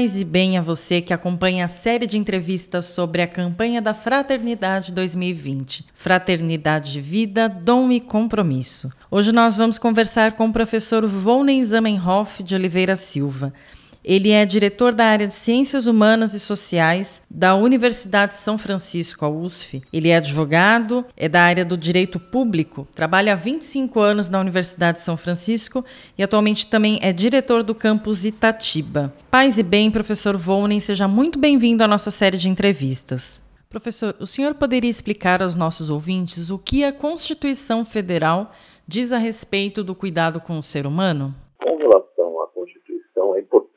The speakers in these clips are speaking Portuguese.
Paz e bem a você que acompanha a série de entrevistas sobre a campanha da Fraternidade 2020. Fraternidade de Vida, Dom e Compromisso. Hoje nós vamos conversar com o professor Volney Zamenhof de Oliveira Silva. Ele é diretor da área de Ciências Humanas e Sociais da Universidade de São Francisco, a USF. Ele é advogado, é da área do direito público, trabalha há 25 anos na Universidade de São Francisco e atualmente também é diretor do campus Itatiba. Paz e bem, professor Volnen, seja muito bem-vindo à nossa série de entrevistas. Professor, o senhor poderia explicar aos nossos ouvintes o que a Constituição Federal diz a respeito do cuidado com o ser humano? Constituição, é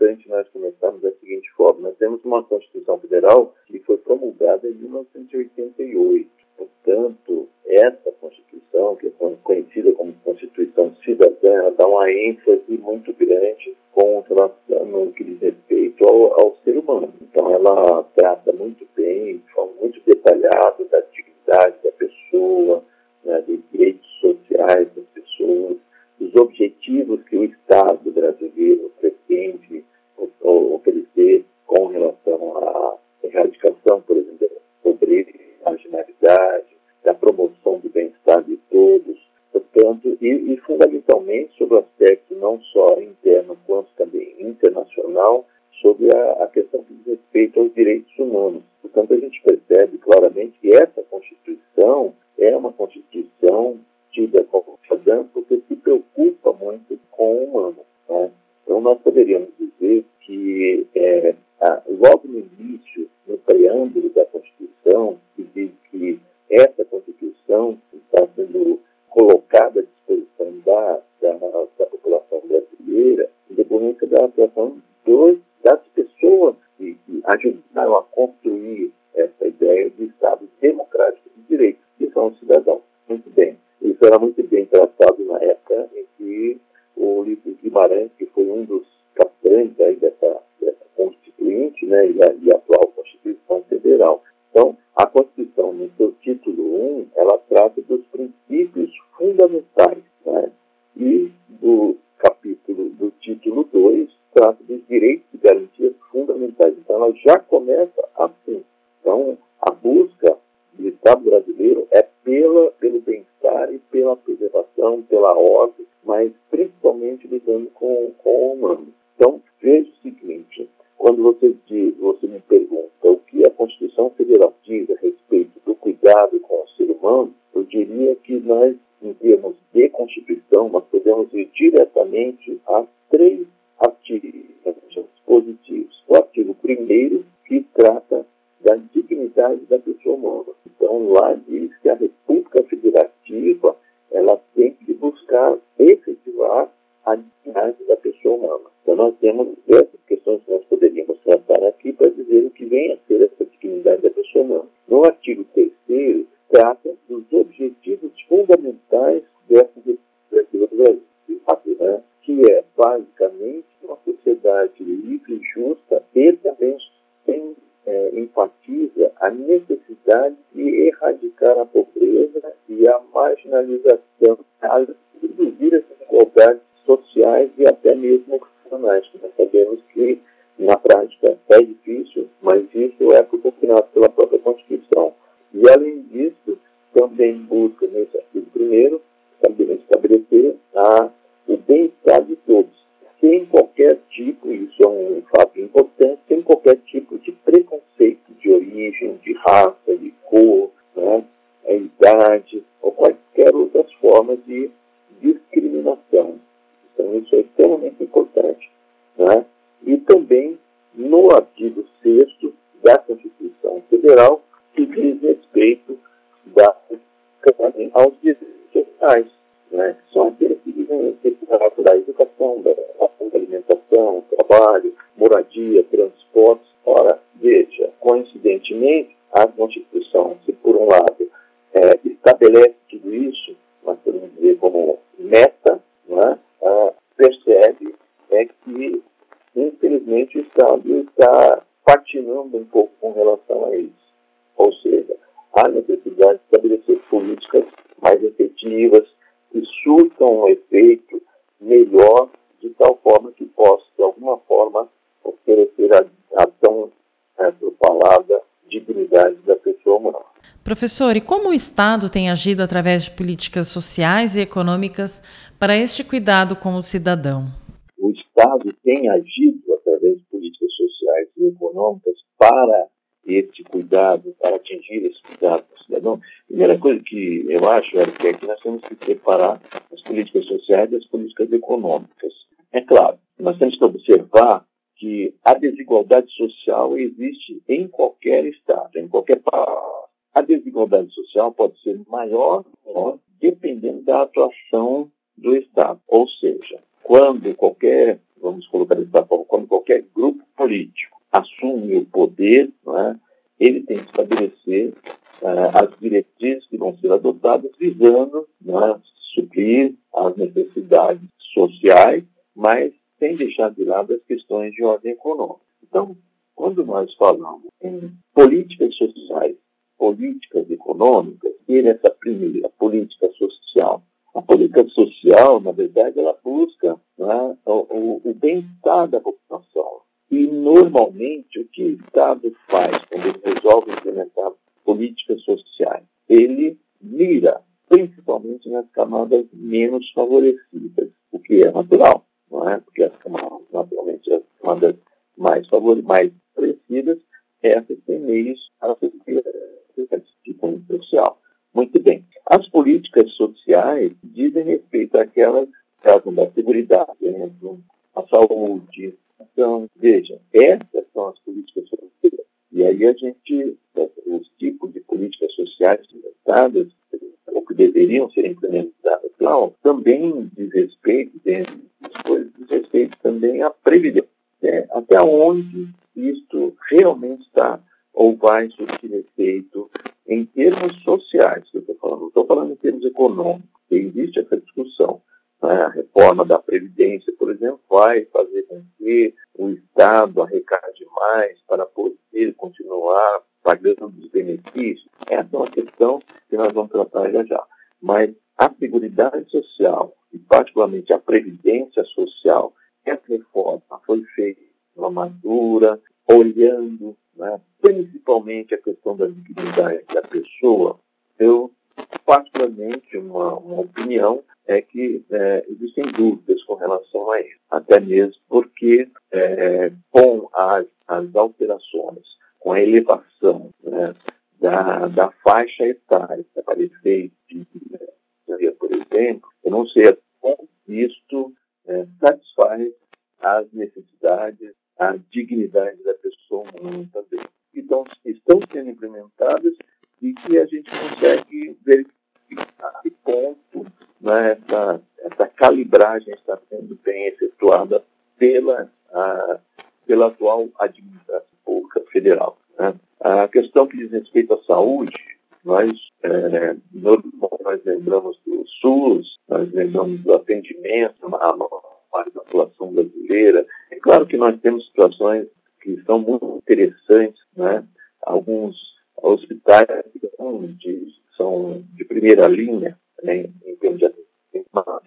importante nós começarmos da seguinte forma: nós temos uma Constituição Federal que foi promulgada em 1988. Portanto, essa Constituição, que é conhecida como Constituição Cidadã, ela dá uma ênfase muito grande com relação no que diz respeito ao, ao ser humano. Então, ela sobre a, a questão que diz respeito aos direitos humanos. Portanto, a gente percebe claramente que essa Constituição é uma Constituição tida como cidadã porque se preocupa muito com o humano. Né? Então, nós poderíamos dizer que é, a, logo no que, que ajudaram a construir essa ideia de Estado democrático de direito, que são os cidadãos. Muito bem. Isso era muito bem tratado na época em que o Ulisses Guimarães, que foi um dos capitães aí dessa, dessa constituinte né, e, a, e a atual Constituição Federal. Então, a Constituição, no seu título 1, ela trata dos princípios fundamentais. Né? E do capítulo do título 2 trata dos direitos e garantias fundamentais. Então, ela já começa assim. Então, a busca do Estado brasileiro é pela, pelo bem-estar e pela preservação, pela ordem, mas principalmente lidando com, dignidade da pessoa humana. Então, lá diz que a República Federativa ela tem que buscar efetivar a dignidade da pessoa humana. Então, nós temos essas questões que nós poderíamos tratar aqui para dizer o que vem a ser essa dignidade da pessoa humana. No artigo 3 trata dos objetivos fundamentais dessa República do Brasil, né? que é, basicamente, uma sociedade livre, justa e também tem é, enfatiza a necessidade de erradicar a pobreza e a marginalização, a reduzir as desigualdades sociais e até mesmo profissionais. Nós sabemos Coincidentemente, a Constituição, se por um lado é, estabelece tudo isso, nós podemos dizer como meta, é? percebe é que, infelizmente, o Estado está patinando um pouco com relação a isso. Propalada dignidade da pessoa humana. Professor, e como o Estado tem agido através de políticas sociais e econômicas para este cuidado com o cidadão? O Estado tem agido através de políticas sociais e econômicas para este cuidado, para atingir esse cuidado do cidadão. Primeira coisa que eu acho, Eric, é que nós temos que separar as políticas sociais das políticas econômicas. É claro, nós temos que observar que a desigualdade social existe em qualquer estado, em qualquer país. A desigualdade social pode ser maior ou dependendo da atuação do Estado. Ou seja, quando qualquer, vamos colocar dessa forma, quando qualquer grupo político assume o poder, é, ele tem que estabelecer uh, as diretrizes que vão ser adotadas visando é, suprir as necessidades sociais, mas sem deixar de lado as questões de ordem econômica. Então, quando nós falamos em políticas sociais, políticas econômicas, e essa primeira, política social. A política social, na verdade, ela busca né, o, o bem-estar da população. E, normalmente, o que o Estado faz quando ele resolve implementar políticas sociais? Ele mira principalmente nas camadas menos favorecidas, o que é natural não é? Porque as camadas, naturalmente, as camadas mais favoritas, mais parecidas, essas têm meios a de cunho social. Muito bem. As políticas sociais dizem respeito àquelas que da segurança, a saúde. Então, veja, essas são as políticas sociais. E aí a gente, os tipos de políticas sociais implementadas, ou que deveriam ser implementadas, claro, também diz respeito, dentro respeito também à previdência. É, até onde isto realmente está ou vai surtir efeito em termos sociais, que eu estou falando. Não estou falando em termos econômicos, existe essa discussão. Né? A reforma da Previdência, por exemplo, vai fazer com que o Estado arrecade mais para poder continuar pagando os benefícios. Essa é uma questão que nós vamos tratar já já. Mas a Seguridade Social, e particularmente a Previdência Social, essa reforma foi feita de uma madura, olhando né, principalmente a questão da da pessoa, eu, particularmente, uma, uma opinião é que é, existem dúvidas com relação a isso, até mesmo porque é, com as, as alterações, com a elevação né, da, da faixa etária efeito de por exemplo, eu não sei como isto é, satisfaz as necessidades, a dignidade da pessoa humana também. Então, estão sendo implementadas e que a gente consegue verificar que ponto né, essa, essa calibragem está sendo bem efetuada pela, a, pela atual administração pública federal. Né? A questão que diz respeito à saúde, nós, é, nós lembramos do SUS, nós lembramos do atendimento à população brasileira. É claro que nós temos situações que são muito interessantes? Alguns hospitais de, são de primeira linha né? em termos de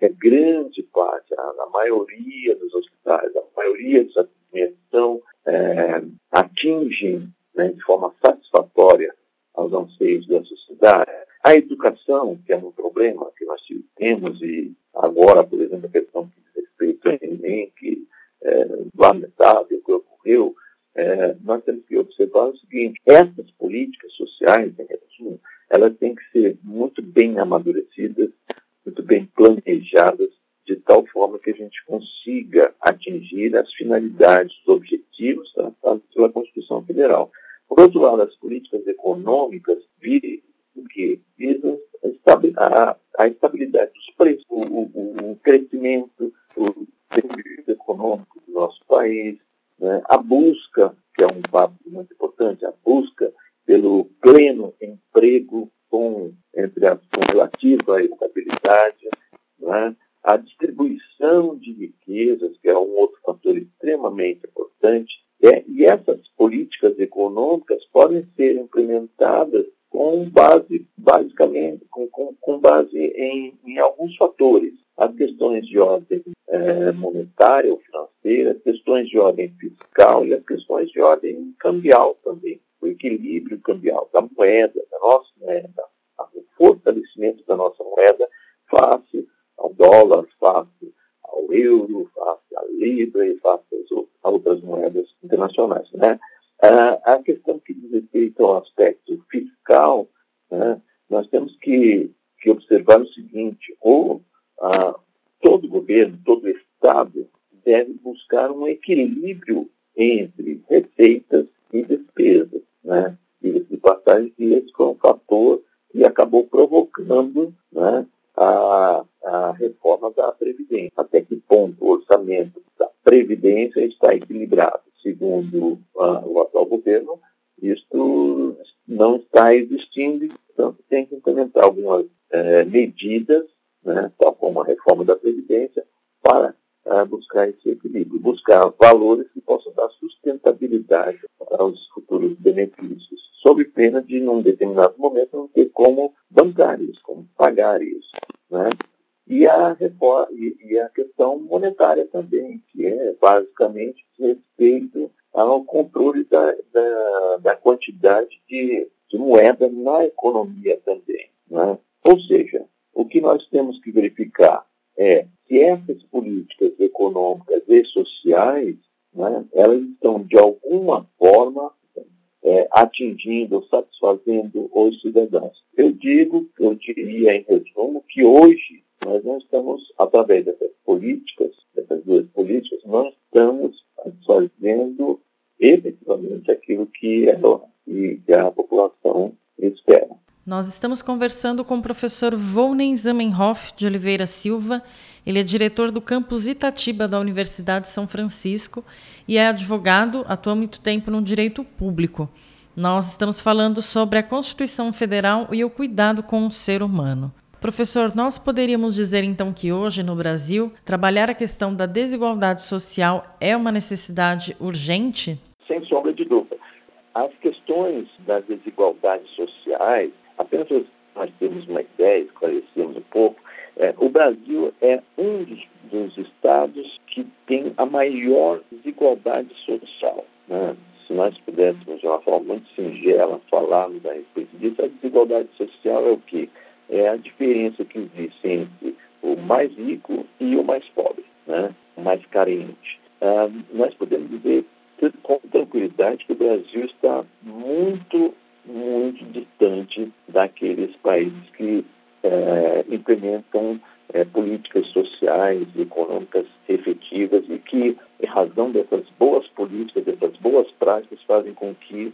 é grande parte, a, a, maioria dos hospitais, a maioria dos atendimentos são, é, atingem né, de forma satisfatória aos anseios da sociedade. A educação, que é um problema que nós temos, e agora, por exemplo, a questão que diz respeito ao Enem, que é lamentável que ocorreu, é, nós temos que observar o seguinte: essas políticas sociais, em resumo, elas têm que ser muito bem amadurecidas, muito bem planejadas, de tal forma que a gente consiga atingir as finalidades, os objetivos tratados pela Constituição Federal. Por outro lado, as políticas econômicas virem o que visam a, estabilidade dos preços, o, o, o crescimento, o desenvolvimento econômico do nosso país, né? a busca, que é um papo muito importante, a busca pelo pleno emprego com, entre as, com relativo à estabilidade, né? a distribuição de riquezas, que é um outro fator extremamente importante. É, e essas políticas econômicas podem ser implementadas com base, basicamente, com, com, com base em, em, alguns fatores. As questões de ordem é, monetária ou financeira, as questões de ordem fiscal e as questões de ordem cambial também. O equilíbrio cambial da moeda, da nossa moeda, o fortalecimento da nossa moeda face ao dólar, face ao euro, face à libra e face a outras moedas internacionais. Né? a questão que diz respeito ao aspecto fiscal, né, nós temos que, que, observar o seguinte: ou todo governo, todo Estado deve buscar um equilíbrio entre né, a, a reforma da Previdência. Até que ponto o orçamento da Previdência está equilibrado? Segundo uh, o atual governo, isto não está existindo, então tem que implementar algumas uh, medidas, né, tal como a reforma da Previdência, para uh, buscar esse equilíbrio, buscar valores que possam dar sustentabilidade aos futuros benefícios, sob pena de, num determinado momento, não ter como bancar isso, como pagar isso. Né? E, a reforma, e, e a questão monetária também, que é basicamente respeito ao controle da, da, da quantidade de, de, moeda na economia também. Né? Ou seja, o que nós temos que verificar é se essas políticas econômicas e sociais né, elas estão de alguma forma é, atingindo, satisfazendo os cidadãos. Eu digo, eu diria em resumo, que hoje nós não estamos, através dessas políticas, dessas duas políticas, não estamos satisfazendo efetivamente aquilo que, é, que a população espera. Nós estamos conversando com o professor Volney Zamenhof de Oliveira Silva. Ele é diretor do campus Itatiba da Universidade de São Francisco e é advogado, atua muito tempo no direito público. Nós estamos falando sobre a Constituição Federal e o cuidado com o ser humano. Professor, nós poderíamos dizer então que hoje no Brasil trabalhar a questão da desigualdade social é uma necessidade urgente? Sem sombra de dúvida. As questões das desigualdades sociais, apenas nós temos uma ideia, esclarecemos um pouco, é, o Brasil é um dos, dos, estados que tem a maior desigualdade social. Né? Se nós pudéssemos, de uma forma muito singela, falarmos a respeito disso, a desigualdade social é o quê? É a diferença que existe entre o mais rico e o mais pobre, né? o mais carente. Ah, nós podemos dizer com tranquilidade que o Brasil está muito, muito distante daqueles países que é, implementam é, políticas sociais e econômicas efetivas e que, em razão dessas boas políticas, dessas boas práticas, fazem com que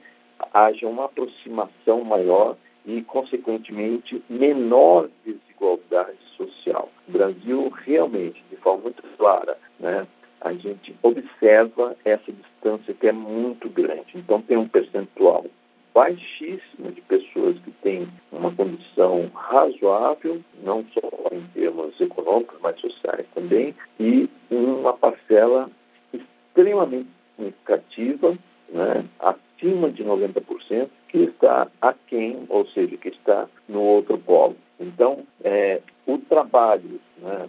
haja uma aproximação maior e, consequentemente, menor desigualdade social. O Brasil realmente, de forma muito clara, né, a gente observa essa distância que é muito grande. Então, tem um percentual baixíssimo de pessoas que têm uma condição razoável, não só em termos econômicos, mas sociais também, e uma parcela extremamente significativa, né, acima de 90%, que está aquém, ou seja, que está no outro polo. Então, é, o trabalho né,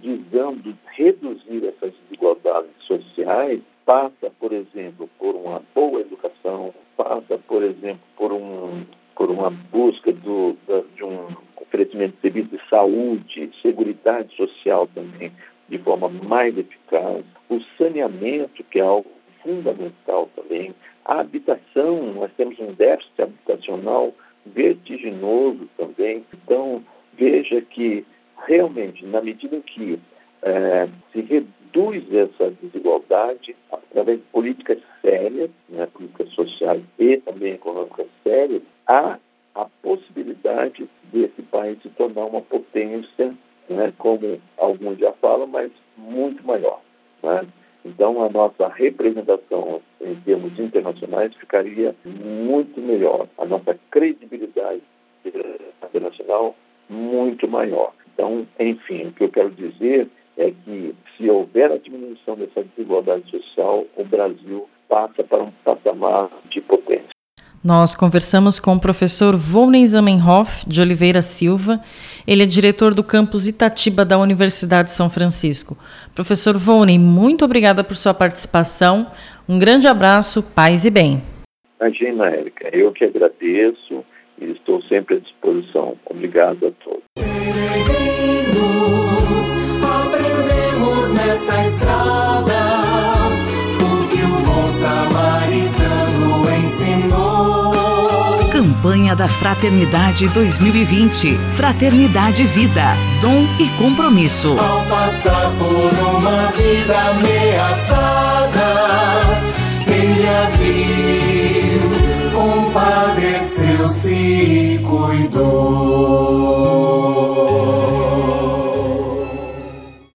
visando reduzir essas desigualdades sociais passa, por exemplo, por uma boa educação, passa, por exemplo, por, um, por uma busca do, de um oferecimento de serviços de saúde, seguridade social também, de forma mais eficaz, o saneamento, que é algo fundamental também, a habitação, nós temos um déficit habitacional vertiginoso também. Então, veja que realmente, na medida que é, se reduz essa desigualdade através de políticas sérias, né, políticas sociais e também econômicas sérias, há a possibilidade desse país se tornar uma potência, né, como alguns já falam, mas muito maior. Né? Então, a nossa representação em termos internacionais ficaria muito melhor, a nossa credibilidade internacional muito maior. Então, enfim, o que eu quero dizer é que se houver a diminuição dessa desigualdade social, o Brasil passa para um patamar de potência. Nós conversamos com o professor Volney Zamenhof de Oliveira Silva. Ele é diretor do campus Itatiba da Universidade de São Francisco. Professor Volney, muito obrigada por sua participação. Um grande abraço, paz e bem. Imagina, Érica, eu que agradeço e estou sempre à disposição. Obrigado a todos. Campanha da Fraternidade 2020. Fraternidade Vida. Dom e compromisso. Ao passar por uma vida ameaçada, ele a viu, compadeceu-se e cuidou.